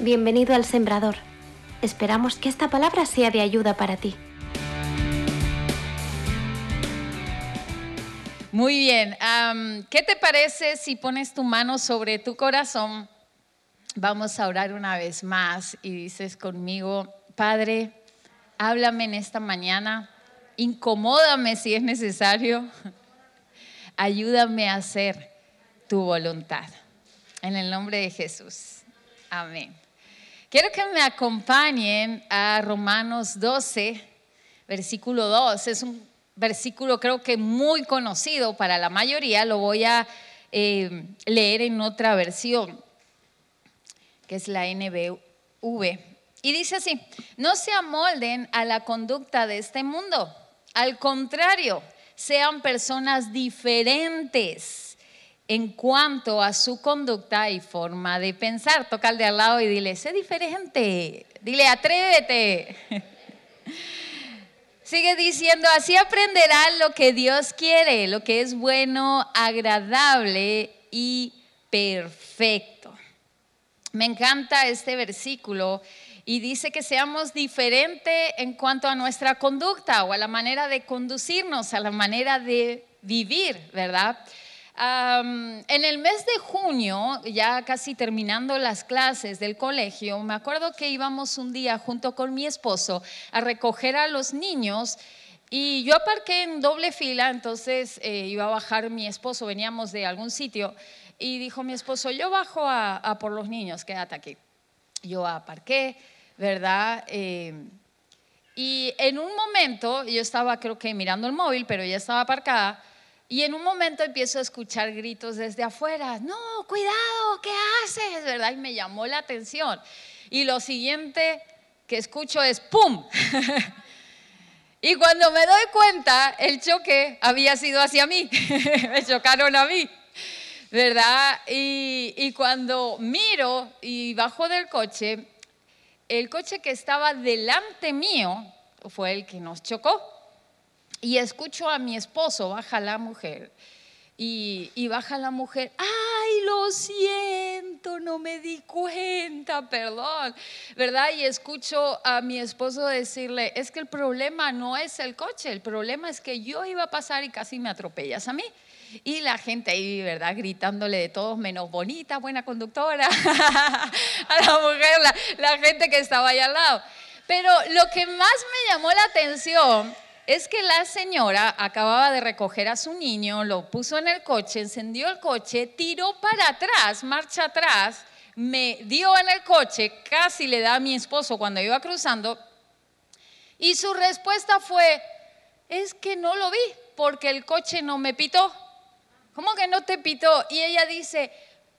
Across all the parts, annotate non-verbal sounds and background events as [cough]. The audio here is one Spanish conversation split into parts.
Bienvenido al Sembrador. Esperamos que esta palabra sea de ayuda para ti. Muy bien, ¿qué te parece si pones tu mano sobre tu corazón? Vamos a orar una vez más y dices conmigo, Padre, háblame en esta mañana, incomódame si es necesario, [laughs] ayúdame a hacer tu voluntad. En el nombre de Jesús. Amén. Quiero que me acompañen a Romanos 12, versículo 2. Es un versículo creo que muy conocido para la mayoría. Lo voy a eh, leer en otra versión, que es la NBV. Y dice así, no se amolden a la conducta de este mundo. Al contrario, sean personas diferentes en cuanto a su conducta y forma de pensar. Toca al de al lado y dile, sé diferente, dile, atrévete. [laughs] Sigue diciendo, así aprenderán lo que Dios quiere, lo que es bueno, agradable y perfecto. Me encanta este versículo y dice que seamos diferentes en cuanto a nuestra conducta o a la manera de conducirnos, a la manera de vivir, ¿verdad? En el mes de junio, ya casi terminando las clases del colegio, me acuerdo que íbamos un día junto con mi esposo a recoger a los niños y yo aparqué en doble fila, entonces eh, iba a bajar mi esposo, veníamos de algún sitio y dijo mi esposo, yo bajo a, por los niños, quédate aquí. Yo aparqué, ¿verdad? Eh, y en un momento, yo estaba creo que mirando el móvil, pero ya estaba aparcada, y en un momento empiezo a escuchar gritos desde afuera, no, cuidado, ¿qué haces? ¿Verdad? Y me llamó la atención. Y lo siguiente que escucho es ¡pum! [laughs] y cuando me doy cuenta, el choque había sido hacia mí, [laughs] me chocaron a mí, ¿verdad? Y, y cuando miro y bajo del coche, el coche que estaba delante mío fue el que nos chocó. Y escucho a mi esposo, baja la mujer, y, baja la mujer, ay, lo siento, no me di cuenta, perdón, ¿verdad? Y escucho a mi esposo decirle, es que el problema no es el coche, el problema es que yo iba a pasar y casi me atropellas a mí. Y la gente ahí, ¿verdad? Gritándole de todos menos bonita, buena conductora, [laughs] a la mujer, la, la gente que estaba ahí al lado. Pero lo que más me llamó la atención es que la señora acababa de recoger a su niño, lo puso en el coche, encendió el coche, tiró para atrás, marcha atrás, me dio en el coche, casi le da a mi esposo cuando iba cruzando, y su respuesta fue, es que no lo vi porque el coche no me pitó. ¿Cómo que no te pitó? Y ella dice,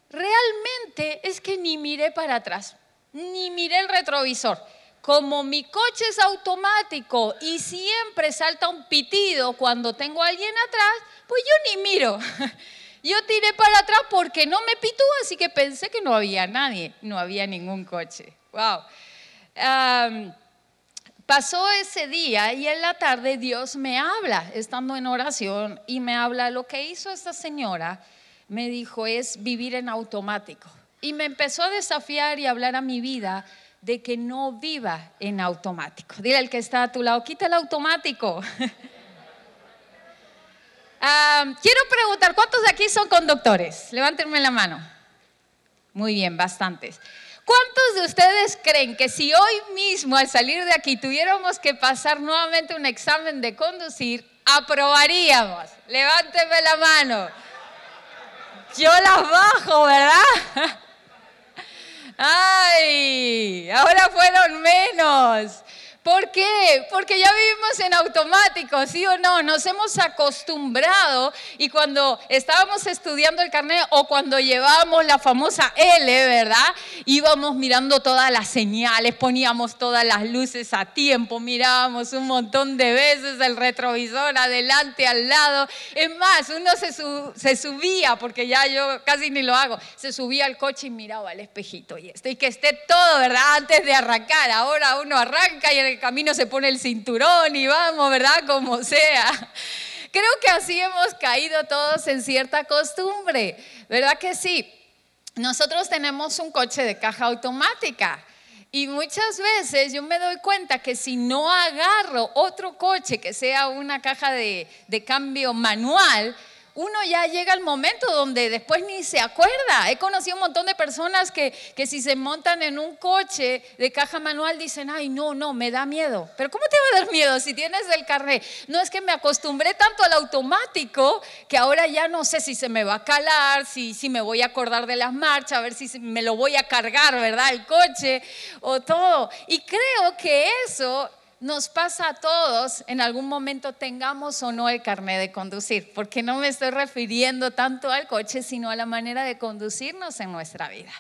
realmente es que ni miré para atrás, ni miré el retrovisor como mi coche es automático y siempre salta un pitido cuando tengo a alguien atrás, pues yo ni miro. [laughs] Yo tiré para atrás porque no me pitó, así que pensé que no había nadie, no había ningún coche. Wow. pasó ese día y en la tarde Dios me habla, estando en oración, y me habla lo que hizo esta señora, me dijo, es vivir en automático. Y me empezó a desafiar y hablar a mi vida de que no viva en automático. Dile al que está a tu lado, quita el automático. [laughs] Ah, quiero preguntar, ¿cuántos de aquí son conductores? Levántenme la mano. Muy bien, bastantes. ¿Cuántos de ustedes creen que si hoy mismo al salir de aquí tuviéramos que pasar nuevamente un examen de conducir, aprobaríamos? Levántenme la mano. Yo las bajo, ¿verdad? [laughs] Ay, ahora fueron menos. ¿Por qué? Porque ya vivimos en automático, ¿sí o no? Nos hemos acostumbrado y cuando estábamos estudiando el carnet o cuando llevábamos la famosa L, ¿verdad? Íbamos mirando todas las señales, poníamos todas las luces a tiempo, mirábamos un montón de veces el retrovisor adelante, al lado. Es más, uno se, se subía, porque ya yo casi ni lo hago, se subía al coche y miraba al espejito y esto, y que esté todo, ¿verdad? Antes de arrancar. Ahora uno arranca y en camino se pone el cinturón y vamos, ¿verdad? Como sea. Creo que así hemos caído todos en cierta costumbre, ¿verdad que sí? nosotros tenemos un coche de caja automática. Y muchas veces yo me doy cuenta que si no agarro otro coche que sea una caja de, de cambio manual, uno ya llega al momento donde después ni se acuerda. He conocido un montón de personas que, que si se montan en un coche de caja manual dicen, ay, no, no, me da miedo. Pero ¿cómo te va a dar miedo si tienes el carnet? No es que me acostumbré tanto al automático que ahora ya no sé si se me va a calar, si, si me voy a acordar de las marchas, a ver si me lo voy a cargar, ¿verdad? El coche o todo. Y creo que eso nos pasa a todos, en algún momento tengamos o no el carnet de conducir, porque no me estoy refiriendo tanto al coche, sino a la manera de conducirnos en nuestra vida.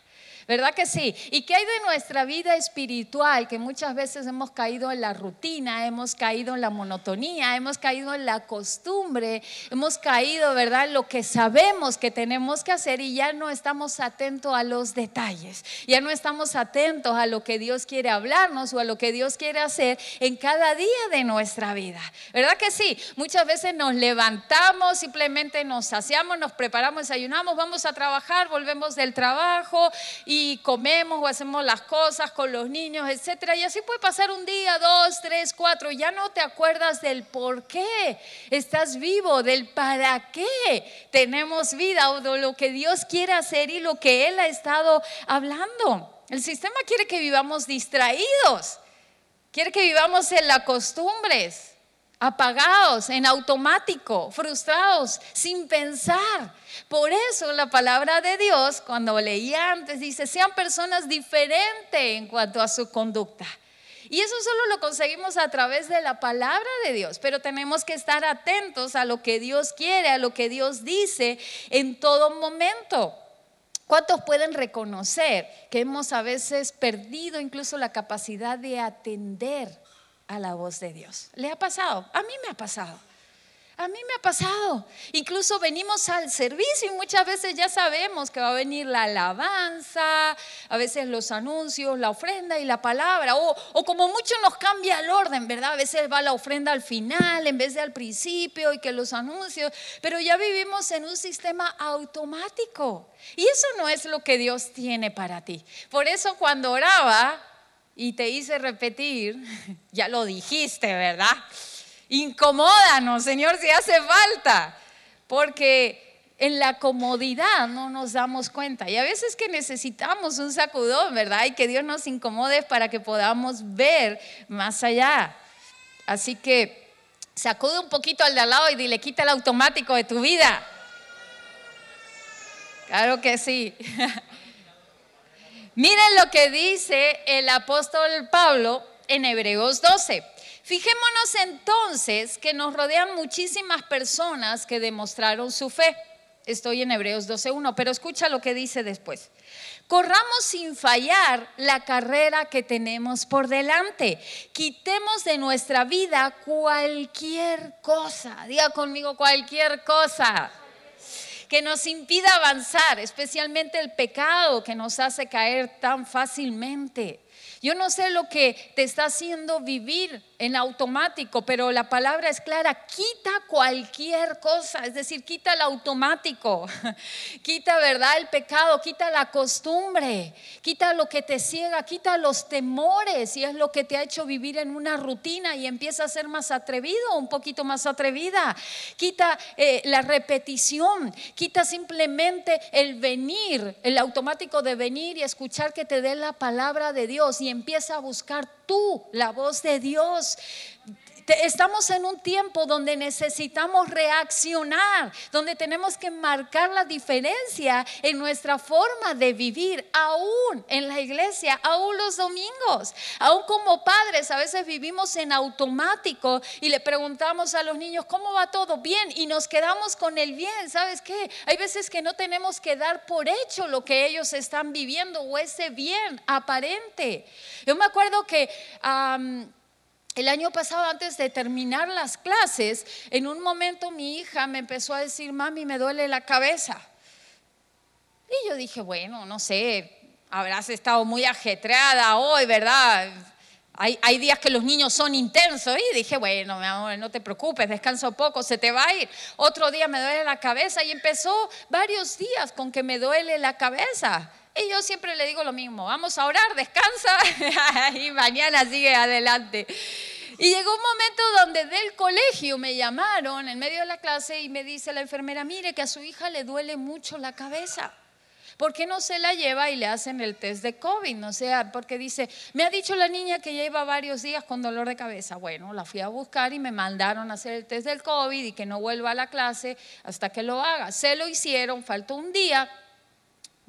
¿Verdad que sí? ¿Y qué hay de nuestra vida espiritual? Que muchas veces hemos caído en la rutina, hemos caído en la monotonía, hemos caído en la costumbre, hemos caído, ¿verdad?, en lo que sabemos que tenemos que hacer y ya no estamos atentos a los detalles, ya no estamos atentos a lo que Dios quiere hablarnos o a lo que Dios quiere hacer en cada día de nuestra vida. ¿Verdad que sí? Muchas veces nos levantamos, simplemente nos saciamos, nos preparamos, desayunamos, vamos a trabajar, volvemos del trabajo y comemos o hacemos las cosas con los niños, etcétera. Y así puede pasar un día, dos, tres, cuatro. Ya no te acuerdas del por qué estás vivo, del para qué tenemos vida o de lo que Dios quiere hacer y lo que Él ha estado hablando. El sistema quiere que vivamos distraídos, quiere que vivamos en las costumbres apagados, en automático, frustrados, sin pensar. Por eso la palabra de Dios, cuando leía antes, dice, sean personas diferentes en cuanto a su conducta. Y eso solo lo conseguimos a través de la palabra de Dios, pero tenemos que estar atentos a lo que Dios quiere, a lo que Dios dice en todo momento. ¿Cuántos pueden reconocer que hemos a veces perdido incluso la capacidad de atender a la voz de Dios. ¿Le ha pasado? A mí me ha pasado. A mí me ha pasado. Incluso venimos al servicio y muchas veces ya sabemos que va a venir la alabanza, a veces los anuncios, la ofrenda y la palabra. O, como mucho nos cambia el orden, ¿verdad? A veces va la ofrenda al final en vez de al principio y que los anuncios. Pero ya vivimos en un sistema automático. Y eso no es lo que Dios tiene para ti. Por eso cuando oraba, y te hice repetir, [laughs] ya lo dijiste, ¿verdad? Incomódanos, Señor, si hace falta, porque en la comodidad no nos damos cuenta. Y a veces que necesitamos un sacudón, ¿verdad? Y que Dios nos incomode para que podamos ver más allá. Así que sacude un poquito al de al lado y dile, quita el automático de tu vida. Claro que sí. [laughs] Miren lo que dice el apóstol Pablo en Hebreos 12. Fijémonos entonces que nos rodean muchísimas personas que demostraron su fe. Estoy en Hebreos 12.1, pero escucha lo que dice después. Corramos sin fallar la carrera que tenemos por delante. Quitemos de nuestra vida cualquier cosa. Diga conmigo cualquier cosa que nos impida avanzar, especialmente el pecado que nos hace caer tan fácilmente. Yo no sé lo que te está haciendo vivir en automático, pero la palabra es clara, quita cualquier cosa, es decir, quita el automático, [laughs] quita, ¿verdad? El pecado, quita la costumbre, quita lo que te ciega, quita los temores y es lo que te ha hecho vivir en una rutina y empieza a ser más atrevido, un poquito más atrevida, quita eh, la repetición, quita simplemente el venir, el automático de venir y escuchar que te dé la palabra de Dios y empieza a buscar tú la voz de Dios. Estamos en un tiempo donde necesitamos reaccionar, donde tenemos que marcar la diferencia en nuestra forma de vivir, aún en la iglesia, aún los domingos, aún como padres, a veces vivimos en automático y le preguntamos a los niños, ¿cómo va todo? Bien, y nos quedamos con el bien, ¿sabes qué? Hay veces que no tenemos que dar por hecho lo que ellos están viviendo o ese bien aparente. Yo me acuerdo que... El año pasado, antes de terminar las clases, en un momento mi hija me empezó a decir, mami, me duele la cabeza. Y yo dije, bueno, no sé, habrás estado muy ajetreada hoy, ¿verdad? Hay, días que los niños son intensos y dije, bueno, mi amor, no te preocupes, descansa poco, se te va a ir. Otro día me duele la cabeza y empezó varios días con que me duele la cabeza. Y yo siempre le digo lo mismo, vamos a orar, descansa [laughs] y mañana sigue adelante. Y llegó un momento donde del colegio me llamaron en medio de la clase y me dice la enfermera, mire que a su hija le duele mucho la cabeza. ¿Por qué no se la lleva y le hacen el test de COVID? No sea, porque dice, me ha dicho la niña que lleva varios días con dolor de cabeza. Bueno, la fui a buscar y me mandaron a hacer el test del COVID y que no vuelva a la clase hasta que lo haga. Se lo hicieron, faltó un día,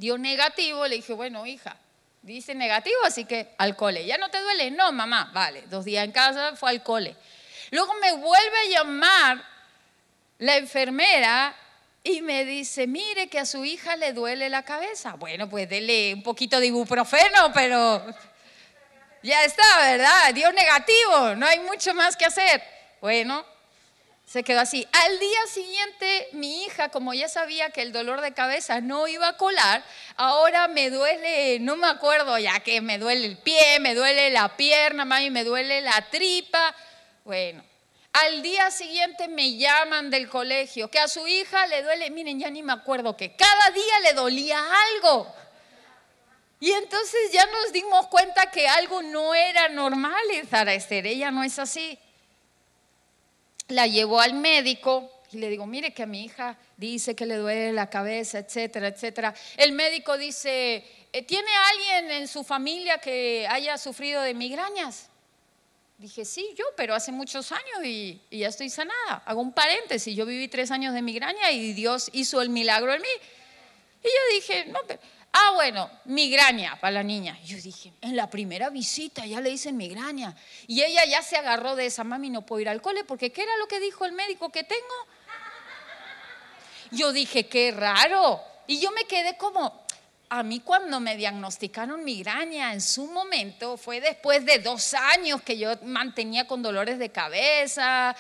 dio negativo, le dije, bueno, hija, dice negativo, así que al cole. ¿Ya no te duele? No, mamá, vale, dos días en casa, fue al cole. Luego me vuelve a llamar la enfermera y me dice, mire que a su hija le duele la cabeza. Bueno, pues dele un poquito de ibuprofeno, pero ya está, ¿verdad? Dio negativo, no hay mucho más que hacer. Bueno, se quedó así. Al día siguiente, mi hija, como ya sabía que el dolor de cabeza no iba a colar, ahora me duele, no me acuerdo ya que me duele el pie, me duele la pierna, mami, me duele la tripa. Bueno, al día siguiente me llaman del colegio, que a su hija le duele, miren, ya ni me acuerdo que cada día le dolía algo. Y entonces ya nos dimos cuenta que algo no era normal en Zara Esther, ella no es así. La llevó al médico y le digo, mire que a mi hija dice que le duele la cabeza, etcétera, etcétera. El médico dice, eh, ¿tiene alguien en su familia que haya sufrido de migrañas? Dije, sí, yo, pero hace muchos años y, ya estoy sanada. Hago un paréntesis, yo viví tres años de migraña y Dios hizo el milagro en mí. Y yo dije, no, pero, ah, bueno, migraña para la niña. yo dije, en la primera visita ya le dicen migraña. Y ella ya se agarró de esa, mami, no puedo ir al cole porque ¿qué era lo que dijo el médico que tengo? Yo dije, qué raro. Y yo me quedé como, a mí cuando me diagnosticaron migraña en su momento fue después de dos años que yo mantenía con dolores de cabeza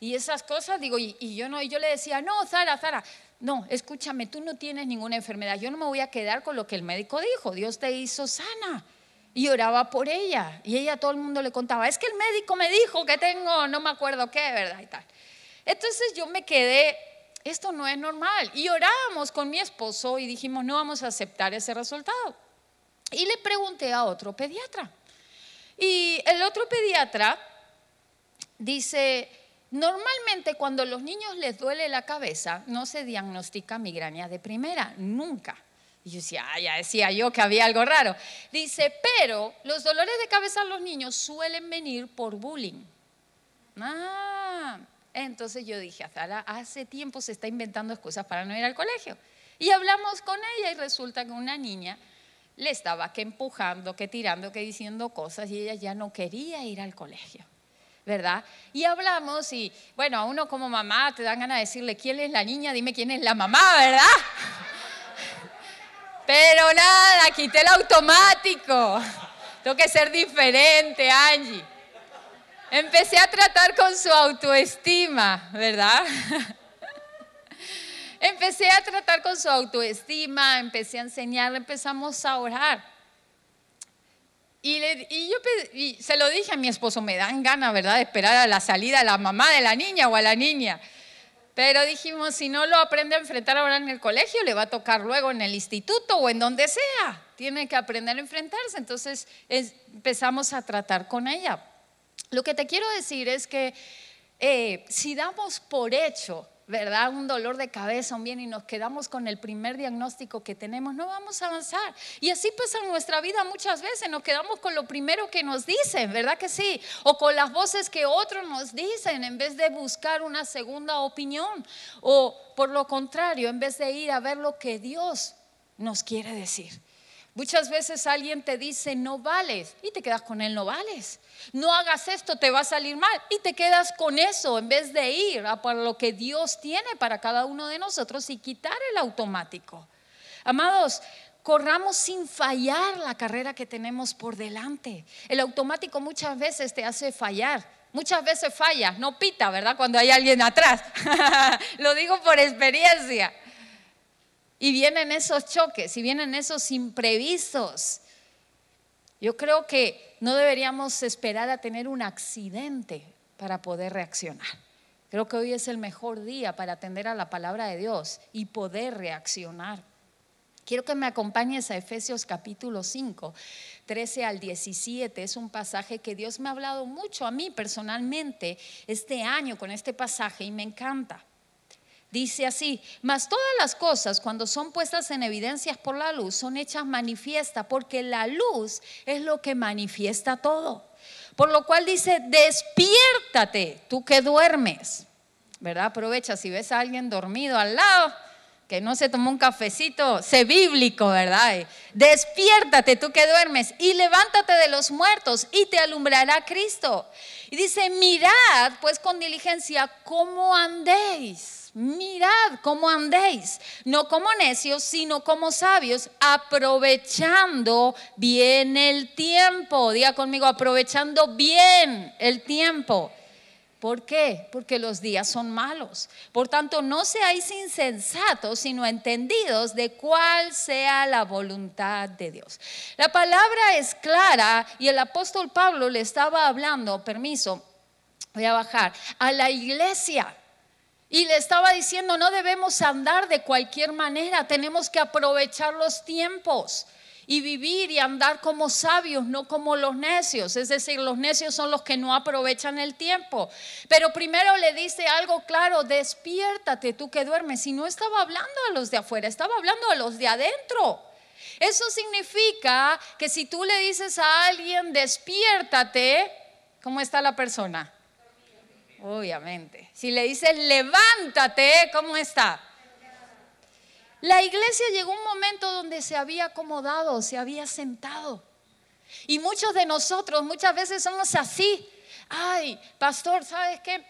y esas cosas, digo, y, yo no, y yo le decía, no, Zara, Zara, no, escúchame, tú no tienes ninguna enfermedad, yo no me voy a quedar con lo que el médico dijo, Dios te hizo sana. Y oraba por ella. Y ella todo el mundo le contaba, es que el médico me dijo que tengo, no me acuerdo qué, ¿verdad? Y tal. Entonces yo me quedé esto no es normal. Y orábamos con mi esposo y dijimos, no vamos a aceptar ese resultado. Y le pregunté a otro pediatra. Y el otro pediatra dice, normalmente cuando los niños les duele la cabeza, no se diagnostica migraña de primera, nunca. Y yo decía, ah, ya decía yo que había algo raro. Dice, pero los dolores de cabeza a los niños suelen venir por bullying. Ah, entonces yo dije, Azara, hace tiempo se está inventando excusas para no ir al colegio. Y hablamos con ella y resulta que una niña le estaba que empujando, que tirando, que diciendo cosas y ella ya no quería ir al colegio. ¿Verdad? Y hablamos y, bueno, a uno como mamá te dan ganas de decirle, ¿quién es la niña? Dime quién es la mamá, ¿verdad? [laughs] Pero nada, quité el automático. Tengo que ser diferente, Angie. Empecé a tratar con su autoestima, ¿verdad? [laughs] empecé a tratar con su autoestima, empecé a enseñarle, empezamos a orar. Y, yo se lo dije a mi esposo, me dan ganas, ¿verdad?, de esperar a la salida a la mamá de la niña o a la niña. Pero dijimos, si no lo aprende a enfrentar ahora en el colegio, le va a tocar luego en el instituto o en donde sea. Tiene que aprender a enfrentarse. Entonces empezamos a tratar con ella. Lo que te quiero decir es que eh, si damos por hecho, ¿verdad? Un dolor de cabeza, un bien, y nos quedamos con el primer diagnóstico que tenemos, no vamos a avanzar. Y así pasa en nuestra vida muchas veces, nos quedamos con lo primero que nos dicen, ¿verdad que sí? O con las voces que otros nos dicen en vez de buscar una segunda opinión. O por lo contrario, en vez de ir a ver lo que Dios nos quiere decir. Muchas veces alguien te dice no vales y te quedas con él no vales. No hagas esto, te va a salir mal y te quedas con eso en vez de ir a por lo que Dios tiene para cada uno de nosotros y quitar el automático. Amados, corramos sin fallar la carrera que tenemos por delante. El automático muchas veces te hace fallar. Muchas veces falla, no pita, ¿verdad? Cuando hay alguien atrás. [laughs] Lo digo por experiencia. Y vienen esos choques y vienen esos imprevistos. Yo creo que no deberíamos esperar a tener un accidente para poder reaccionar. Creo que hoy es el mejor día para atender a la palabra de Dios y poder reaccionar. Quiero que me acompañes a Efesios capítulo 5, 13 al 17. Es un pasaje que Dios me ha hablado mucho a mí personalmente este año con este pasaje y me encanta. Dice así, mas todas las cosas cuando son puestas en evidencias por la luz son hechas manifiestas porque la luz es lo que manifiesta todo. Por lo cual dice, despiértate, tú que duermes. ¿Verdad? Aprovecha si ves a alguien dormido al lado, no se tomó un cafecito, sé bíblico, ¿verdad? Despiértate tú que duermes y levántate de los muertos y te alumbrará Cristo. Y dice, mirad pues con diligencia cómo andéis mirad cómo andéis, no como necios, sino como sabios, aprovechando bien el tiempo. Diga conmigo, aprovechando bien el tiempo. ¿Por qué? Porque los días son malos. Por tanto, no seáis insensatos, sino entendidos de cuál sea la voluntad de Dios. La palabra es clara y el apóstol Pablo le estaba hablando, permiso, voy a bajar, a la iglesia. Y le estaba diciendo, no debemos andar de cualquier manera, tenemos que aprovechar los tiempos y vivir y andar como sabios, no como los necios. Es decir, los necios son los que no aprovechan el tiempo. Pero primero le dice algo claro, despiértate tú que duermes. Y no estaba hablando a los de afuera, estaba hablando a los de adentro. Eso significa que si tú le dices a alguien, despiértate, ¿cómo está la persona? Obviamente. Si le dices levántate, ¿cómo está? La iglesia llegó un momento donde se había acomodado, se había sentado. Y muchos de nosotros muchas veces somos así. Ay, pastor, ¿sabes qué?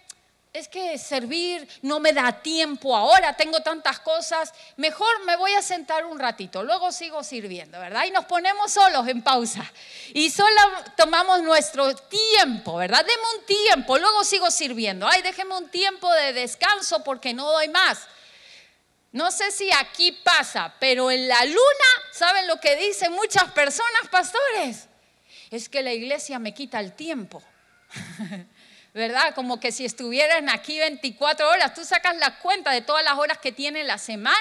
es que servir no me da tiempo ahora, tengo tantas cosas, mejor me voy a sentar un ratito, luego sigo sirviendo, ¿verdad? Y nos ponemos solos en pausa y solo tomamos nuestro tiempo, ¿verdad? Deme un tiempo, luego sigo sirviendo, ay, déjeme un tiempo de descanso porque no doy más. No sé si aquí pasa, pero en la luna, ¿saben lo que dicen muchas personas, pastores? Es que la iglesia me quita el tiempo. [laughs] ¿verdad? Como que si estuvieran aquí 24 horas, tú sacas la cuenta de todas las horas que tiene la semana,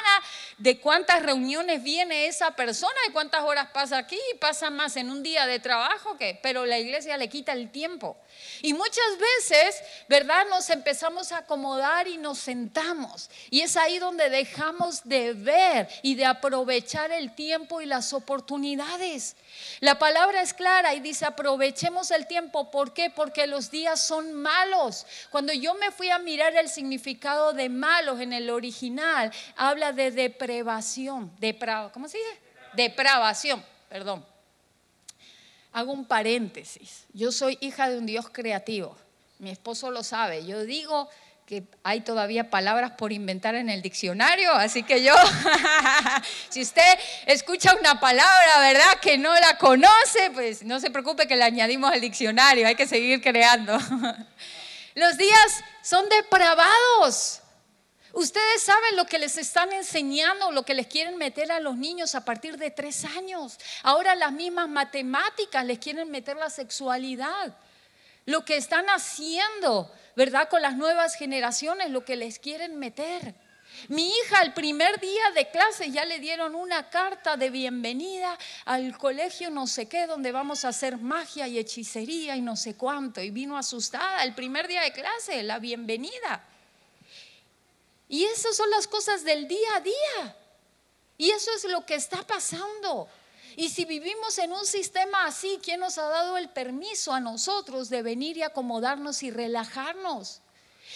de cuántas reuniones viene esa persona y cuántas horas pasa aquí pasa más en un día de trabajo que, pero la iglesia le quita el tiempo. Y muchas veces, ¿verdad? Nos empezamos a acomodar y nos sentamos. Y es ahí donde dejamos de ver y de aprovechar el tiempo y las oportunidades. La palabra es clara y dice, aprovechemos el tiempo. ¿Por qué? Porque los días son malos. Cuando yo me fui a mirar el significado de malos en el original, habla de depravación. ¿Cómo se dice? Depravación, perdón. Hago un paréntesis. Yo soy hija de un Dios creativo. Mi esposo lo sabe. Yo digo que hay todavía palabras por inventar en el diccionario, así que yo, [laughs] si usted escucha una palabra, ¿verdad?, que no la conoce, pues no se preocupe que la añadimos al diccionario, hay que seguir creando. [laughs] Los días son depravados. Ustedes saben lo que les están enseñando, lo que les quieren meter a los niños a partir de tres años. Ahora las mismas matemáticas les quieren meter la sexualidad. Lo que están haciendo, ¿verdad? Con las nuevas generaciones, lo que les quieren meter. Mi hija el primer día de clase ya le dieron una carta de bienvenida al colegio no sé qué, donde vamos a hacer magia y hechicería y no sé cuánto. Y vino asustada el primer día de clase, la bienvenida. Y esas son las cosas del día a día. Y eso es lo que está pasando. Y si vivimos en un sistema así, ¿quién nos ha dado el permiso a nosotros de venir y acomodarnos y relajarnos?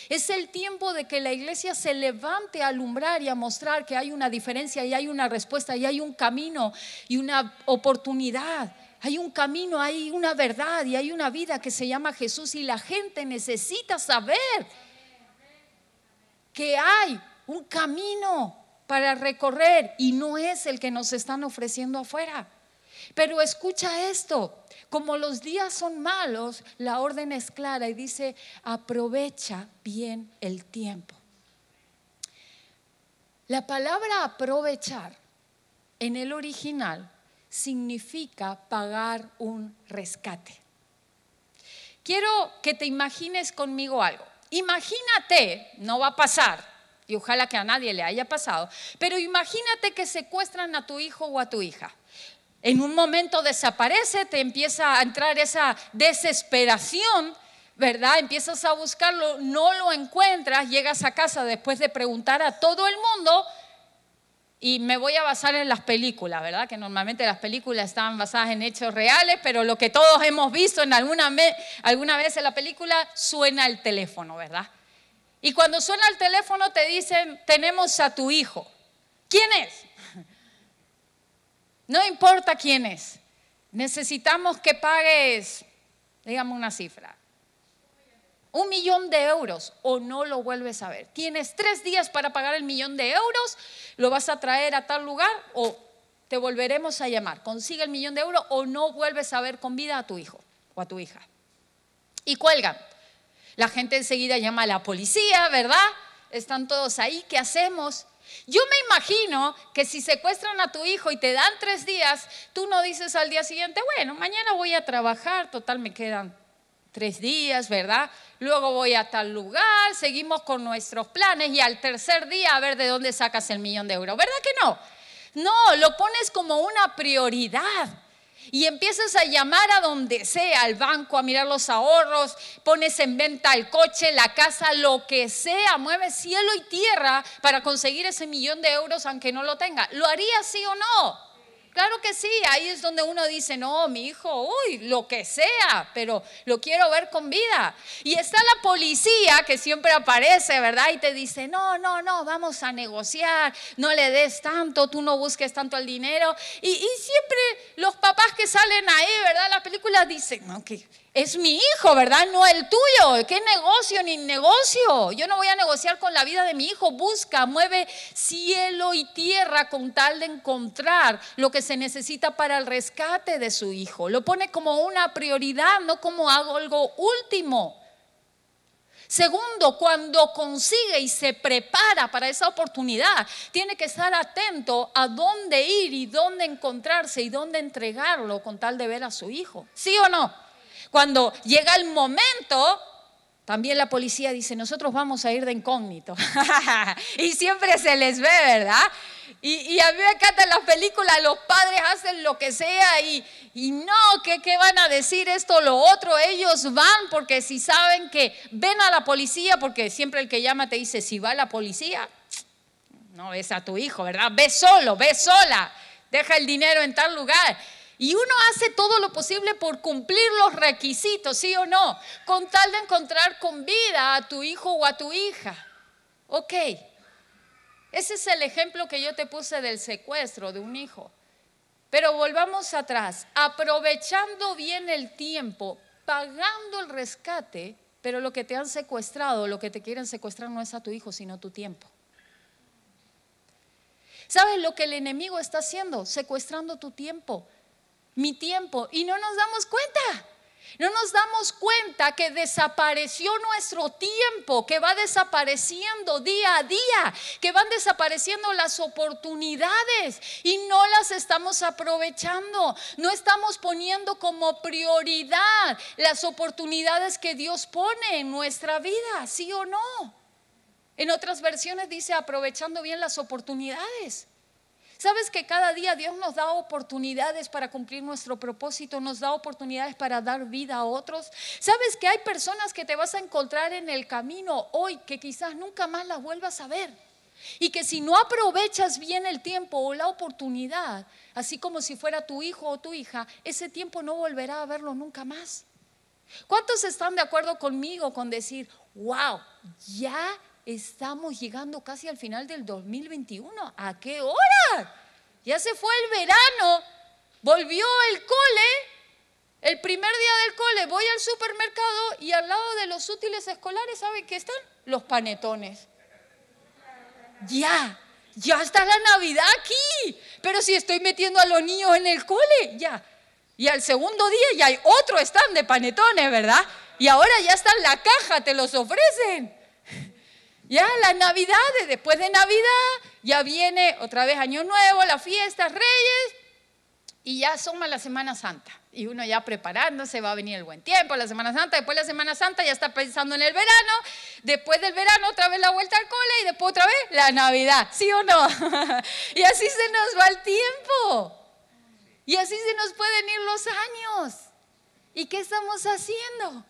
Es el tiempo de que la iglesia se levante a alumbrar y a mostrar que hay una diferencia y hay una respuesta y hay un camino y una oportunidad. Hay un camino, hay una verdad y hay una vida que se llama Jesús y la gente necesita saber que hay un camino para recorrer y no es el que nos están ofreciendo afuera. Pero escucha esto, como los días son malos, la orden es clara y dice, aprovecha bien el tiempo. La palabra aprovechar en el original significa pagar un rescate. Quiero que te imagines conmigo algo. Imagínate, no va a pasar, y ojalá que a nadie le haya pasado, pero imagínate que secuestran a tu hijo o a tu hija. En un momento desaparece, te empieza a entrar esa desesperación, ¿verdad? Empiezas a buscarlo, no lo encuentras, llegas a casa después de preguntar a todo el mundo y me voy a basar en las películas, ¿verdad? Que normalmente las películas están basadas en hechos reales, pero lo que todos hemos visto en alguna, alguna vez en la película suena el teléfono, ¿verdad? Y cuando suena el teléfono te dicen, tenemos a tu hijo. ¿Quién es? [laughs] No importa quién es. Necesitamos que pagues, digamos una cifra, un millón de euros o no lo vuelves a ver. Tienes tres días para pagar el millón de euros, lo vas a traer a tal lugar o te volveremos a llamar. Consigue el millón de euros o no vuelves a ver con vida a tu hijo o a tu hija. Y cuelgan. La gente enseguida llama a la policía, ¿verdad? Están todos ahí, ¿qué hacemos? Yo me imagino que si secuestran a tu hijo y te dan tres días, tú no dices al día siguiente, bueno, mañana voy a trabajar, total me quedan tres días, ¿verdad? Luego voy a tal lugar, seguimos con nuestros planes y al tercer día a ver de dónde sacas el millón de euros. ¿Verdad que no? No, lo pones como una prioridad. Y empiezas a llamar a donde sea, al banco, a mirar los ahorros, pones en venta el coche, la casa, lo que sea, mueves cielo y tierra para conseguir ese millón de euros aunque no lo tenga. ¿Lo haría sí o no? Claro que sí, ahí es donde uno dice, no, mi hijo, uy, lo que sea, pero lo quiero ver con vida. Y está la policía que siempre aparece, ¿verdad? Y te dice, no, no, no, vamos a negociar, no le des tanto, tú no busques tanto el dinero. Y, siempre los papás que salen ahí, ¿verdad? La película dicen, no, que es mi hijo, ¿verdad? No el tuyo. ¿Qué negocio ni negocio? Yo no voy a negociar con la vida de mi hijo. Busca, mueve cielo y tierra con tal de encontrar lo que se necesita para el rescate de su hijo. Lo pone como una prioridad, no como algo último. Segundo, cuando consigue y se prepara para esa oportunidad, tiene que estar atento a dónde ir y dónde encontrarse y dónde entregarlo con tal de ver a su hijo. ¿Sí o no? Cuando llega el momento, también la policía dice, nosotros vamos a ir de incógnito. [laughs] y siempre se les ve, ¿verdad? Y, a mí me encantan las películas, los padres hacen lo que sea y, no, ¿qué, ¿qué van a decir esto, lo otro? Ellos van porque si saben que ven a la policía, porque siempre el que llama te dice, si va la policía, no ves a tu hijo, ¿verdad? Ve solo, ve sola, deja el dinero en tal lugar. Y uno hace todo lo posible por cumplir los requisitos, ¿sí o no? Con tal de encontrar con vida a tu hijo o a tu hija. Ok. Ese es el ejemplo que yo te puse del secuestro de un hijo. Pero volvamos atrás, aprovechando bien el tiempo, pagando el rescate, pero lo que te han secuestrado, lo que te quieren secuestrar no es a tu hijo, sino tu tiempo. ¿Sabes lo que el enemigo está haciendo? Secuestrando tu tiempo mi tiempo y no nos damos cuenta. No nos damos cuenta que desapareció nuestro tiempo, que va desapareciendo día a día, que van desapareciendo las oportunidades y no las estamos aprovechando. No estamos poniendo como prioridad las oportunidades que Dios pone en nuestra vida, ¿sí o no? En otras versiones dice aprovechando bien las oportunidades. ¿Sabes que cada día Dios nos da oportunidades para cumplir nuestro propósito, nos da oportunidades para dar vida a otros? ¿Sabes que hay personas que te vas a encontrar en el camino hoy que quizás nunca más las vuelvas a ver? Y que si no aprovechas bien el tiempo o la oportunidad, así como si fuera tu hijo o tu hija, ese tiempo no volverá a verlo nunca más. ¿Cuántos están de acuerdo conmigo con decir, wow, ya estamos llegando casi al final del 2021. ¿A qué hora? Ya se fue el verano, volvió el cole, el primer día del cole, voy al supermercado y al lado de los útiles escolares, ¿saben qué están? Los panetones. Ya, ya está la Navidad aquí. Pero si estoy metiendo a los niños en el cole, ya. Y al segundo día ya hay otro stand de panetones, ¿verdad? Y ahora ya está en la caja, te los ofrecen. Ya las navidades, después de Navidad, ya viene otra vez Año Nuevo, las fiestas, Reyes, y ya suma la Semana Santa. Y uno ya preparándose, va a venir el buen tiempo, la Semana Santa, después la Semana Santa ya está pensando en el verano, después del verano otra vez la vuelta al cole y después otra vez la Navidad, ¿sí o no? [laughs] y así se nos va el tiempo. Y así se nos pueden ir los años. ¿Y qué estamos haciendo?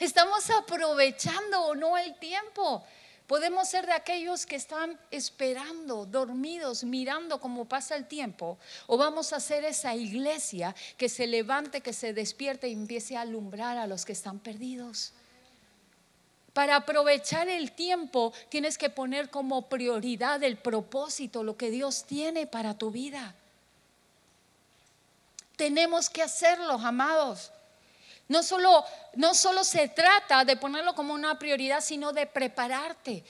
Estamos aprovechando o no el tiempo. Podemos ser de aquellos que están esperando, dormidos, mirando cómo pasa el tiempo. O vamos a ser esa iglesia que se levante, que se despierte y empiece a alumbrar a los que están perdidos. Para aprovechar el tiempo tienes que poner como prioridad el propósito, lo que Dios tiene para tu vida. Tenemos que hacerlo, amados. No solo, no solo se trata de ponerlo como una prioridad, sino de prepararte.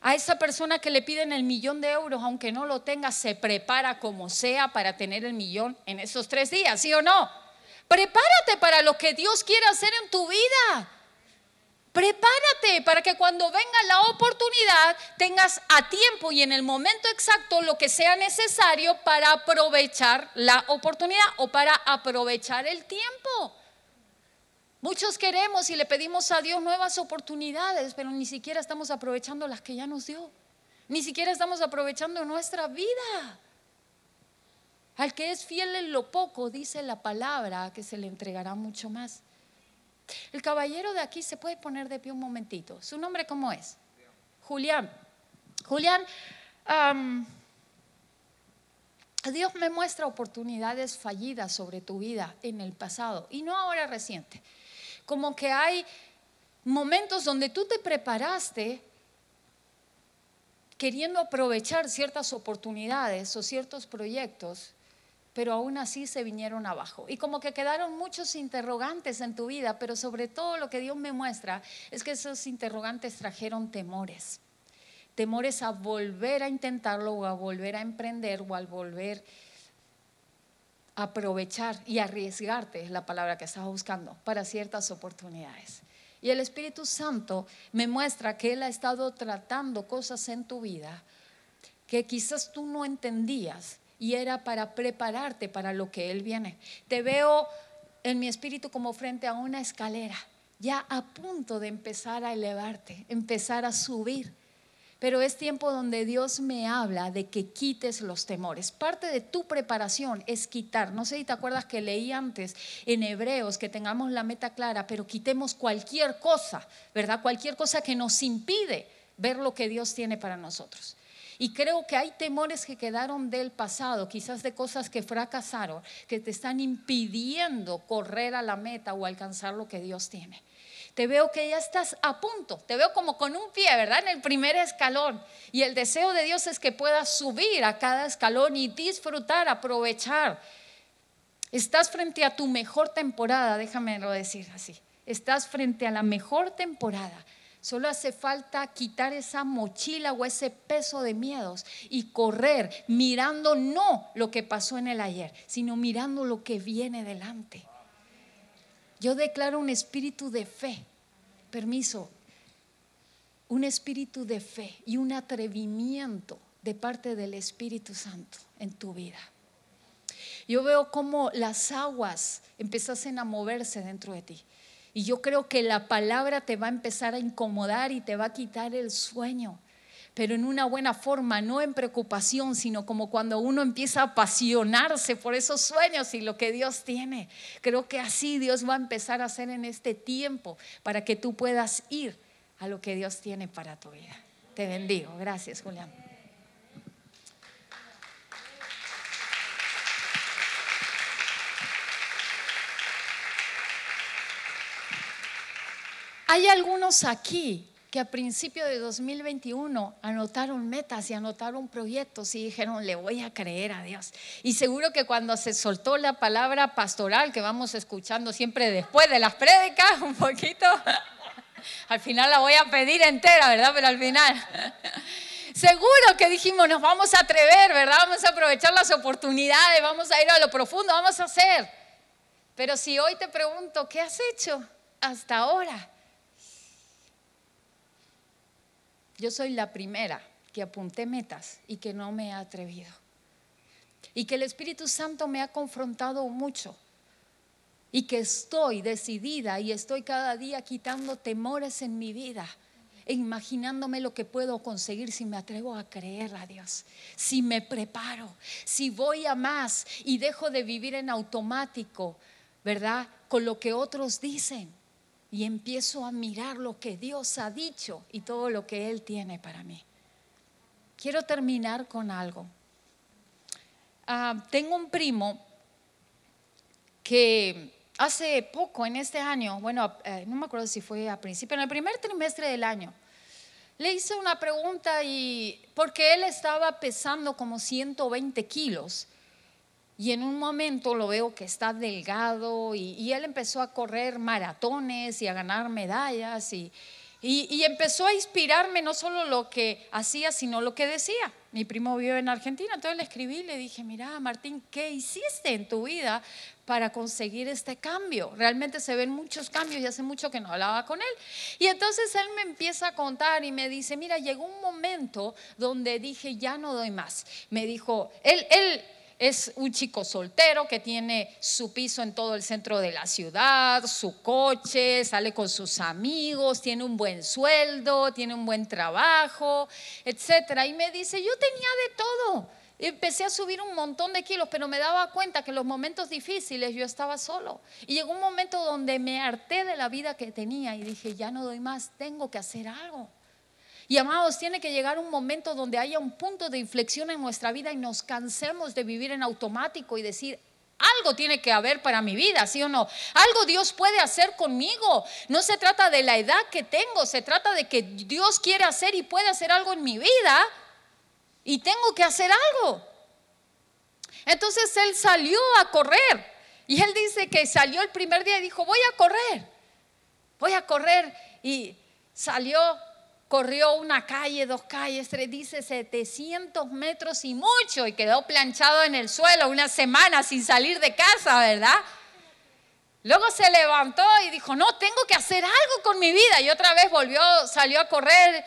A esa persona que le piden el millón de euros, aunque no lo tenga, se prepara como sea para tener el millón en esos tres días, ¿sí o no? Prepárate para lo que Dios quiere hacer en tu vida. Prepárate para que cuando venga la oportunidad tengas a tiempo y en el momento exacto lo que sea necesario para aprovechar la oportunidad o para aprovechar el tiempo. Muchos queremos y le pedimos a Dios nuevas oportunidades, pero ni siquiera estamos aprovechando las que ya nos dio. Ni siquiera estamos aprovechando nuestra vida. Al que es fiel en lo poco, dice la palabra, que se le entregará mucho más. El caballero de aquí se puede poner de pie un momentito. ¿Su nombre cómo es? Julián. Julián, Dios me muestra oportunidades fallidas sobre tu vida en el pasado y no ahora reciente. Como que hay momentos donde tú te preparaste queriendo aprovechar ciertas oportunidades o ciertos proyectos pero aún así se vinieron abajo. Y como que quedaron muchos interrogantes en tu vida, pero sobre todo lo que Dios me muestra es que esos interrogantes trajeron temores. Temores a volver a intentarlo o a volver a emprender o al volver a aprovechar y arriesgarte, es la palabra que estaba buscando, para ciertas oportunidades. Y el Espíritu Santo me muestra que Él ha estado tratando cosas en tu vida que quizás tú no entendías, y era para prepararte para lo que Él viene. Te veo en mi espíritu como frente a una escalera, ya a punto de empezar a elevarte, empezar a subir. Pero es tiempo donde Dios me habla de que quites los temores. Parte de tu preparación es quitar. No sé si te acuerdas que leí antes en Hebreos que tengamos la meta clara, pero quitemos cualquier cosa, ¿verdad? Cualquier cosa que nos impide ver lo que Dios tiene para nosotros. Y creo que hay temores que quedaron del pasado, quizás de cosas que fracasaron, que te están impidiendo correr a la meta o alcanzar lo que Dios tiene. Te veo que ya estás a punto, te veo como con un pie, ¿verdad? En el primer escalón. Y el deseo de Dios es que puedas subir a cada escalón y disfrutar, aprovechar. Estás frente a tu mejor temporada, déjame decir así. Estás frente a la mejor temporada Solo hace falta quitar esa mochila o ese peso de miedos y correr mirando no lo que pasó en el ayer, sino mirando lo que viene delante. Yo declaro un espíritu de fe, permiso, un espíritu de fe y un atrevimiento de parte del Espíritu Santo en tu vida. Yo veo cómo las aguas empezasen a moverse dentro de ti. Y yo creo que la palabra te va a empezar a incomodar y te va a quitar el sueño pero en una buena forma, no en preocupación, sino como cuando uno empieza a apasionarse por esos sueños y lo que Dios tiene. Creo que así Dios va a empezar a hacer en este tiempo para que tú puedas ir a lo que Dios tiene para tu vida. Te bendigo. Gracias, Julián. Hay algunos aquí que a principio de 2021 anotaron metas y anotaron proyectos y dijeron, le voy a creer a Dios. Y seguro que cuando se soltó la palabra pastoral, que vamos escuchando siempre después de las prédicas, [laughs] un poquito, [laughs] al final la voy a pedir entera, ¿verdad? Pero al final, [laughs] seguro que dijimos, nos vamos a atrever, ¿verdad? Vamos a aprovechar las oportunidades, vamos a ir a lo profundo, vamos a hacer. Pero si hoy te pregunto, ¿qué has hecho hasta ahora? Yo soy la primera que apunté metas y que no me he atrevido. y que el Espíritu Santo me ha confrontado mucho y que estoy decidida y estoy cada día quitando temores en mi vida e imaginándome lo que puedo conseguir si me atrevo a creer a Dios, si me preparo, si voy a más y dejo de vivir en automático, ¿verdad? Con lo que otros dicen y empiezo a mirar lo que Dios ha dicho y todo lo que Él tiene para mí. Quiero terminar con algo. Ah, tengo un primo que hace poco, en este año, bueno, eh, no me acuerdo si fue a principio, en el primer trimestre del año, le hice una pregunta y porque él estaba pesando como 120 kilos y en un momento lo veo que está delgado y, él empezó a correr maratones y a ganar medallas y, y, empezó a inspirarme no solo lo que hacía, sino lo que decía. Mi primo vive en Argentina, entonces le escribí y le dije, mira, Martín, ¿qué hiciste en tu vida para conseguir este cambio? Realmente se ven muchos cambios y hace mucho que no hablaba con él. Y entonces él me empieza a contar y me dice, mira, llegó un momento donde dije, ya no doy más. Me dijo, él, él es un chico soltero que tiene su piso en todo el centro de la ciudad, su coche, sale con sus amigos, tiene un buen sueldo, tiene un buen trabajo, etcétera. Y me dice, yo tenía de todo. Empecé a subir un montón de kilos, pero me daba cuenta que en los momentos difíciles yo estaba solo. Y llegó un momento donde me harté de la vida que tenía y dije, ya no doy más, tengo que hacer algo. Y amados, tiene que llegar un momento donde haya un punto de inflexión en nuestra vida y nos cansemos de vivir en automático y decir, algo tiene que haber para mi vida, ¿sí o no? Algo Dios puede hacer conmigo. No se trata de la edad que tengo, se trata de que Dios quiere hacer y puede hacer algo en mi vida y tengo que hacer algo. Entonces él salió a correr y él dice que salió el primer día y dijo, voy a correr, voy a correr y salió corrió una calle, dos calles, tres, dice 700 metros y mucho y quedó planchado en el suelo una semana sin salir de casa, ¿verdad? Luego se levantó y dijo, no, tengo que hacer algo con mi vida. Y otra vez volvió, salió a correr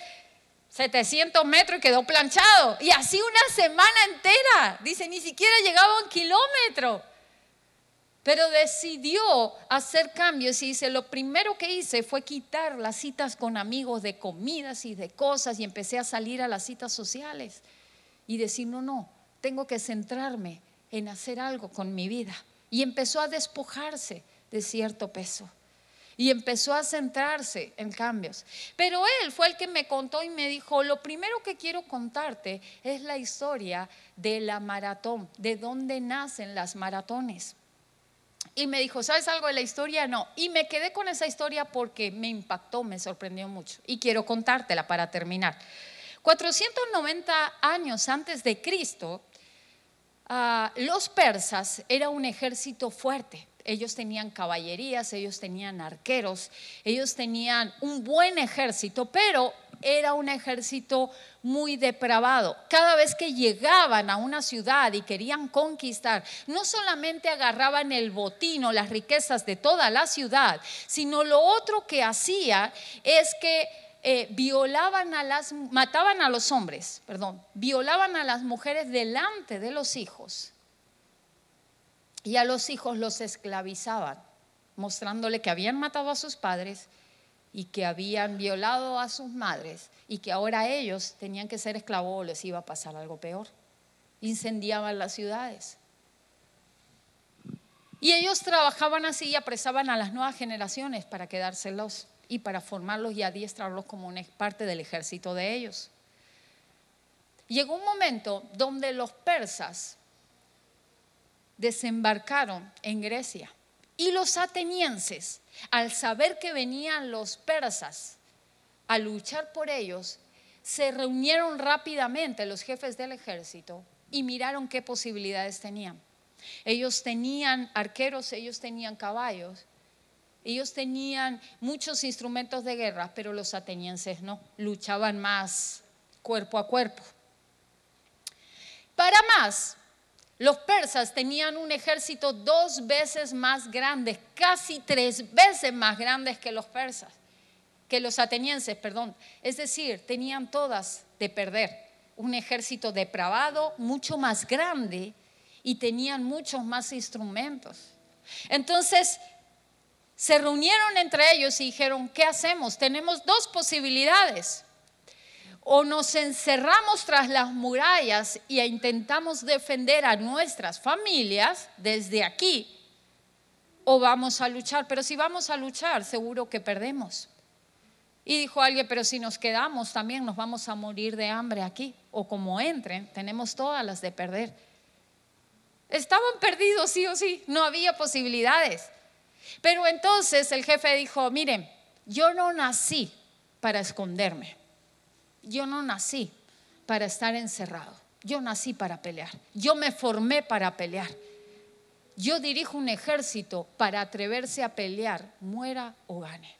700 metros y quedó planchado. Y así una semana entera. Dice, ni siquiera llegaba a un kilómetro. Pero decidió hacer cambios y dice, lo primero que hice fue quitar las citas con amigos de comidas y de cosas y empecé a salir a las citas sociales y decir, no, no, tengo que centrarme en hacer algo con mi vida. Y empezó a despojarse de cierto peso y empezó a centrarse en cambios. Pero él fue el que me contó y me dijo, lo primero que quiero contarte es la historia de la maratón, de dónde nacen las maratones. Y me dijo, ¿sabes algo de la historia? No. Y me quedé con esa historia porque me impactó, me sorprendió mucho. Y quiero contártela para terminar. 490 años antes de Cristo, ah, los persas era un ejército fuerte. Ellos tenían caballerías, ellos tenían arqueros, ellos tenían un buen ejército, pero era un ejército muy depravado. Cada vez que llegaban a una ciudad y querían conquistar, no solamente agarraban el botín o las riquezas de toda la ciudad, sino lo otro que hacía es que eh, violaban a las, mataban a los hombres, perdón, violaban a las mujeres delante de los hijos y a los hijos los esclavizaban, mostrándole que habían matado a sus padres y que habían violado a sus madres y que ahora ellos tenían que ser esclavos o les iba a pasar algo peor. Incendiaban las ciudades. Y ellos trabajaban así y apresaban a las nuevas generaciones para quedárselos y para formarlos y adiestrarlos como una parte del ejército de ellos. Llegó un momento donde los persas desembarcaron en Grecia y los atenienses al saber que venían los persas a luchar por ellos, se reunieron rápidamente los jefes del ejército y miraron qué posibilidades tenían. Ellos tenían arqueros, ellos tenían caballos, ellos tenían muchos instrumentos de guerra, pero los atenienses no, luchaban más cuerpo a cuerpo. Para más, los persas tenían un ejército dos veces más grande, casi tres veces más grandes que los persas, que los atenienses, perdón. Es decir, tenían todas de perder. Un ejército depravado, mucho más grande y tenían muchos más instrumentos. Entonces, se reunieron entre ellos y dijeron, ¿qué hacemos? Tenemos dos posibilidades. O nos encerramos tras las murallas y intentamos defender a nuestras familias desde aquí, o vamos a luchar. Pero si vamos a luchar, seguro que perdemos. Y dijo alguien, pero si nos quedamos también nos vamos a morir de hambre aquí. O como entren, tenemos todas las de perder. Estaban perdidos, sí o sí, no había posibilidades. Pero entonces el jefe dijo, miren, yo no nací para esconderme. Yo no nací para estar encerrado. Yo nací para pelear. Yo me formé para pelear. Yo dirijo un ejército para atreverse a pelear, muera o gane.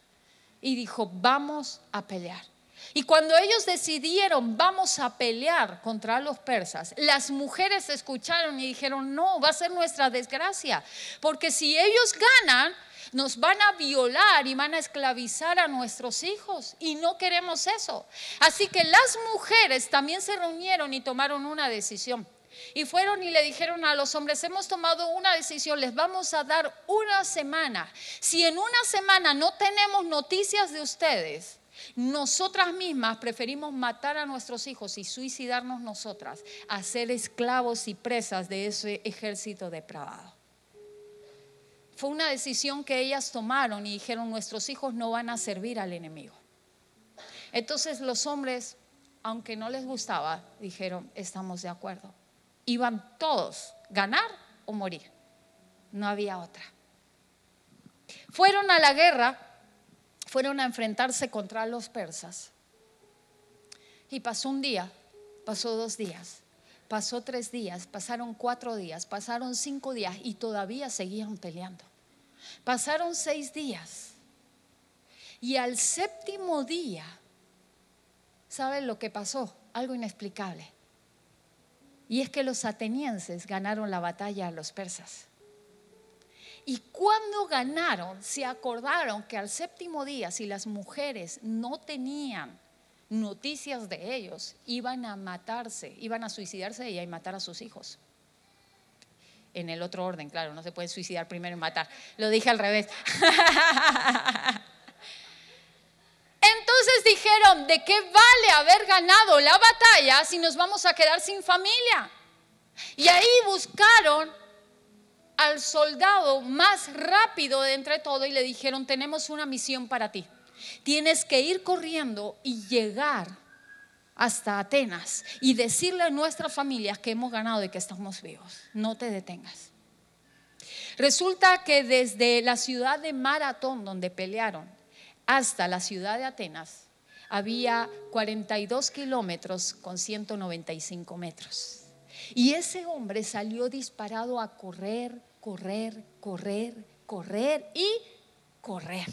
Y dijo, vamos a pelear. Y cuando ellos decidieron, vamos a pelear contra los persas, las mujeres escucharon y dijeron, no, va a ser nuestra desgracia, porque si ellos ganan, nos van a violar y van a esclavizar a nuestros hijos y no queremos eso. Así que las mujeres también se reunieron y tomaron una decisión. Y fueron y le dijeron a los hombres, hemos tomado una decisión, les vamos a dar una semana. Si en una semana no tenemos noticias de ustedes, nosotras mismas preferimos matar a nuestros hijos y suicidarnos nosotras a ser esclavos y presas de ese ejército depravado. Fue una decisión que ellas tomaron y dijeron, nuestros hijos no van a servir al enemigo. Entonces los hombres, aunque no les gustaba, dijeron, estamos de acuerdo. Iban todos, ganar o morir. No había otra. Fueron a la guerra fueron a enfrentarse contra los persas. Y pasó un día, pasó dos días, pasó tres días, pasaron cuatro días, pasaron cinco días y todavía seguían peleando. Pasaron seis días. Y al séptimo día, ¿saben lo que pasó? Algo inexplicable. Y es que los atenienses ganaron la batalla a los persas. Y cuando ganaron, se acordaron que al séptimo día, si las mujeres no tenían noticias de ellos, iban a matarse, iban a suicidarse y a matar a sus hijos. En el otro orden, claro, no se puede suicidar primero y matar. Lo dije al revés. [laughs] Entonces dijeron, ¿de qué vale haber ganado la batalla si nos vamos a quedar sin familia? Y ahí buscaron al soldado más rápido de entre todo y le dijeron, tenemos una misión para ti. Tienes que ir corriendo y llegar hasta Atenas y decirle a nuestras familias que hemos ganado y que estamos vivos. No te detengas. Resulta que desde la ciudad de Maratón, donde pelearon, hasta la ciudad de Atenas, había 42 kilómetros con 195 metros. Y ese hombre salió disparado a correr, correr, correr, correr y correr.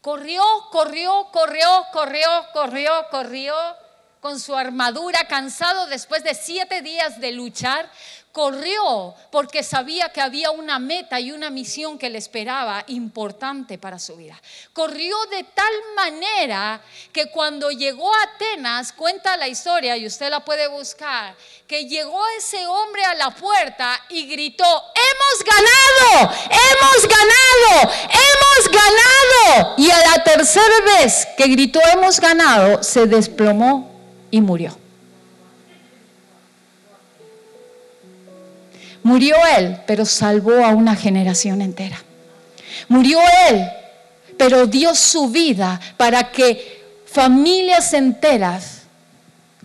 Corrió, corrió, corrió, corrió, corrió, corrió con su armadura, cansado después de siete días de luchar, corrió porque sabía que había una meta y una misión que le esperaba importante para su vida. Corrió de tal manera que cuando llegó a Atenas, cuenta la historia y usted la puede buscar, que llegó ese hombre a la puerta y gritó, hemos ganado, hemos ganado, hemos ganado. Y a la tercera vez que gritó, hemos ganado, se desplomó y murió. Murió él, pero salvó a una generación entera. Murió él, pero dio su vida para que familias enteras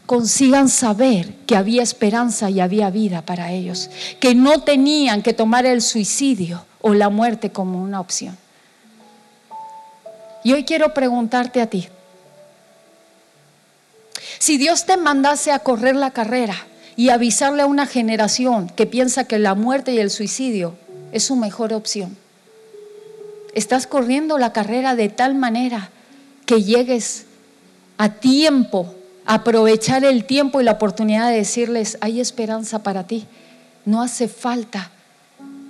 consigan saber que había esperanza y había vida para ellos, que no tenían que tomar el suicidio o la muerte como una opción. Y hoy quiero preguntarte a ti, si Dios te mandase a correr la carrera y avisarle a una generación que piensa que la muerte y el suicidio es su mejor opción, estás corriendo la carrera de tal manera que llegues a tiempo, aprovechar el tiempo y la oportunidad de decirles, hay esperanza para ti, no hace falta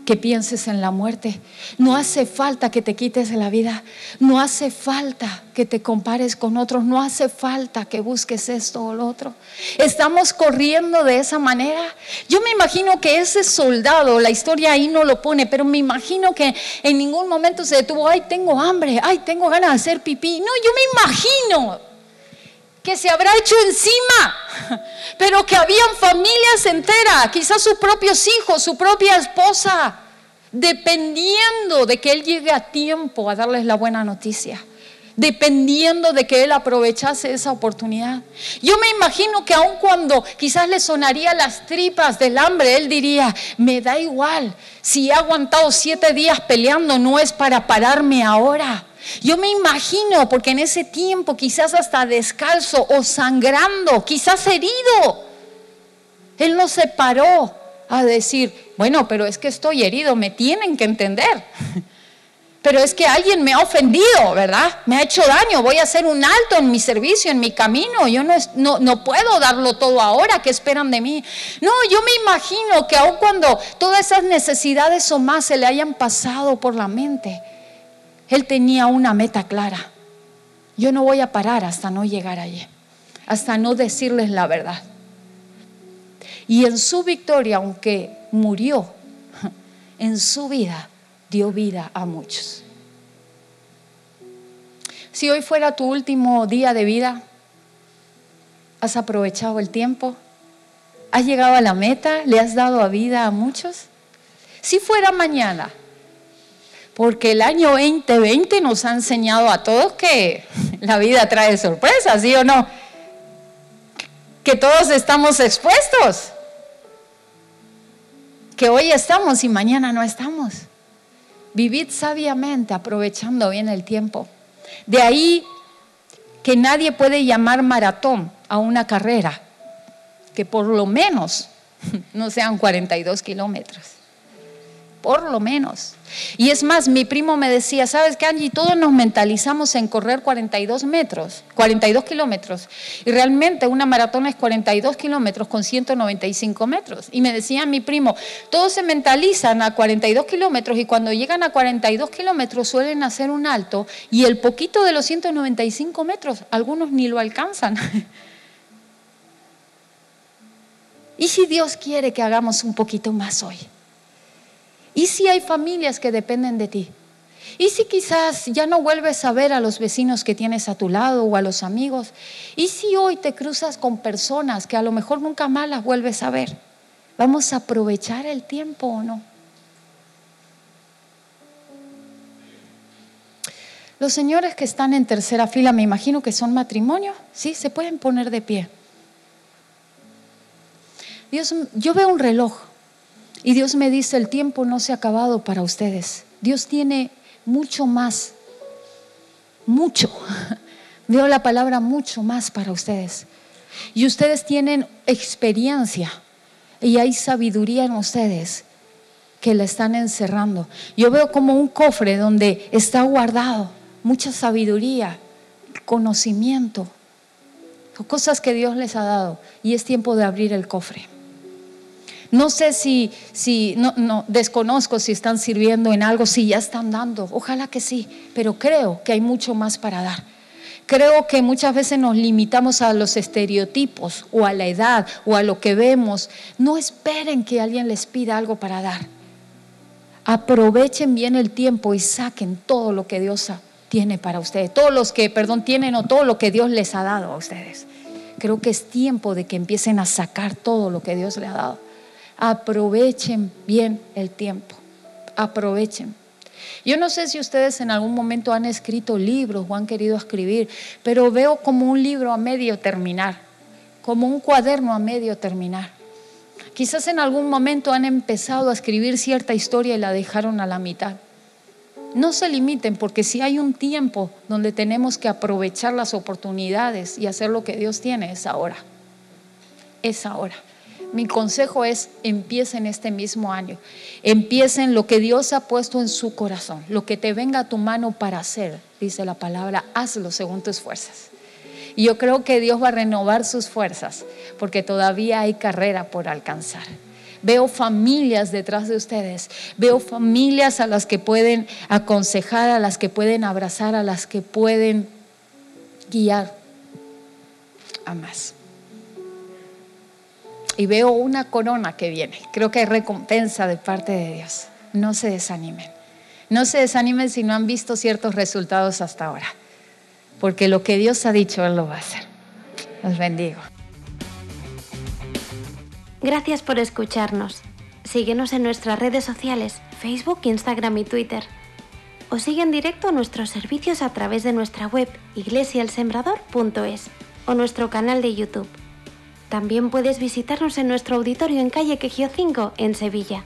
que pienses en la muerte. No hace falta que te quites la vida. No hace falta que te compares con otros. No hace falta que busques esto o lo otro. Estamos corriendo de esa manera. Yo me imagino que ese soldado, la historia ahí no lo pone, pero me imagino que en ningún momento se detuvo, ay, tengo hambre, ay, tengo ganas de hacer pipí. No, yo me imagino que se habrá hecho encima, [laughs] pero que habían familias enteras, quizás sus propios hijos, su propia esposa, dependiendo de que Él llegue a tiempo a darles la buena noticia, dependiendo de que Él aprovechase esa oportunidad. Yo me imagino que aun cuando quizás le sonaría las tripas del hambre, Él diría, me da igual, si he aguantado siete días peleando, no es para pararme ahora. Yo me imagino, porque en ese tiempo quizás hasta descalzo o sangrando, quizás herido, él no se paró a decir, bueno, pero es que estoy herido, me tienen que entender. [laughs] Pero es que alguien me ha ofendido, ¿verdad? Me ha hecho daño, voy a hacer un alto en mi servicio, en mi camino. Yo no, no, no puedo darlo todo ahora, ¿qué esperan de mí? No, yo me imagino que aun cuando todas esas necesidades o más se le hayan pasado por la mente, él tenía una meta clara. Yo no voy a parar hasta no llegar allí, hasta no decirles la verdad. Y en su victoria, aunque murió, en su vida dio vida a muchos. Si hoy fuera tu último día de vida, ¿has aprovechado el tiempo? ¿Has llegado a la meta? ¿Le has dado a vida a muchos? Si fuera mañana, porque el año 2020 nos ha enseñado a todos que la vida trae sorpresas, ¿sí o no? Que todos estamos expuestos. Que hoy estamos y mañana no estamos. Vivid sabiamente, aprovechando bien el tiempo. De ahí que nadie puede llamar maratón a una carrera que por lo menos [laughs] no sean 42 kilómetros. Por lo menos. Y es más, mi primo me decía, ¿sabes qué, Angie? Todos nos mentalizamos en correr 42 metros, 42 kilómetros. Y realmente una maratón es 42 kilómetros con 195 metros. Y me decía mi primo, todos se mentalizan a 42 kilómetros y cuando llegan a 42 kilómetros suelen hacer un alto y el poquito de los 195 metros, algunos ni lo alcanzan. [laughs] ¿Y si Dios quiere que hagamos un poquito más hoy? ¿Y si hay familias que dependen de ti? ¿Y si quizás ya no vuelves a ver a los vecinos que tienes a tu lado o a los amigos? ¿Y si hoy te cruzas con personas que a lo mejor nunca más las vuelves a ver? ¿Vamos a aprovechar el tiempo o no? Los señores que están en tercera fila, me imagino que son matrimonio, ¿sí? Se pueden poner de pie. Dios, yo veo un reloj y Dios me dice, el tiempo no se ha acabado para ustedes. Dios tiene mucho más, mucho. [laughs] Veo la palabra mucho más para ustedes. Y ustedes tienen experiencia y hay sabiduría en ustedes que la están encerrando. Yo veo como un cofre donde está guardado mucha sabiduría, conocimiento, cosas que Dios les ha dado. Y es tiempo de abrir el cofre. No sé si, si no, no, desconozco si están sirviendo en algo, si ya están dando, ojalá que sí, pero creo que hay mucho más para dar. Creo que muchas veces nos limitamos a los estereotipos o a la edad o a lo que vemos. No esperen que alguien les pida algo para dar. Aprovechen bien el tiempo y saquen todo lo que Dios tiene para ustedes. Todos los que, perdón, tienen o todo lo que Dios les ha dado a ustedes. Creo que es tiempo de que empiecen a sacar todo lo que Dios les ha dado aprovechen bien el tiempo, aprovechen. Yo no sé si ustedes en algún momento han escrito libros o han querido escribir, pero veo como un libro a medio terminar, como un cuaderno a medio terminar. Quizás en algún momento han empezado a escribir cierta historia y la dejaron a la mitad. No se limiten porque si hay un tiempo donde tenemos que aprovechar las oportunidades y hacer lo que Dios tiene, es ahora. Es ahora. Mi consejo es empiecen este mismo año. Empiecen lo que Dios ha puesto en su corazón, lo que te venga a tu mano para hacer, dice la palabra, hazlo según tus fuerzas. Y yo creo que Dios va a renovar sus fuerzas porque todavía hay carrera por alcanzar. Veo familias detrás de ustedes. Veo familias a las que pueden aconsejar, a las que pueden abrazar, a las que pueden guiar a más. Y veo una corona que viene. Creo que hay recompensa de parte de Dios. No se desanimen. No se desanimen si no han visto ciertos resultados hasta ahora. Porque lo que Dios ha dicho, Él lo va a hacer. Los bendigo. Gracias por escucharnos. Síguenos en nuestras redes sociales, Facebook, Instagram y Twitter. O sigue en directo nuestros servicios a través de nuestra web iglesialsembrador.es o nuestro canal de YouTube. También puedes visitarnos en nuestro auditorio en calle Quejío 5 en Sevilla.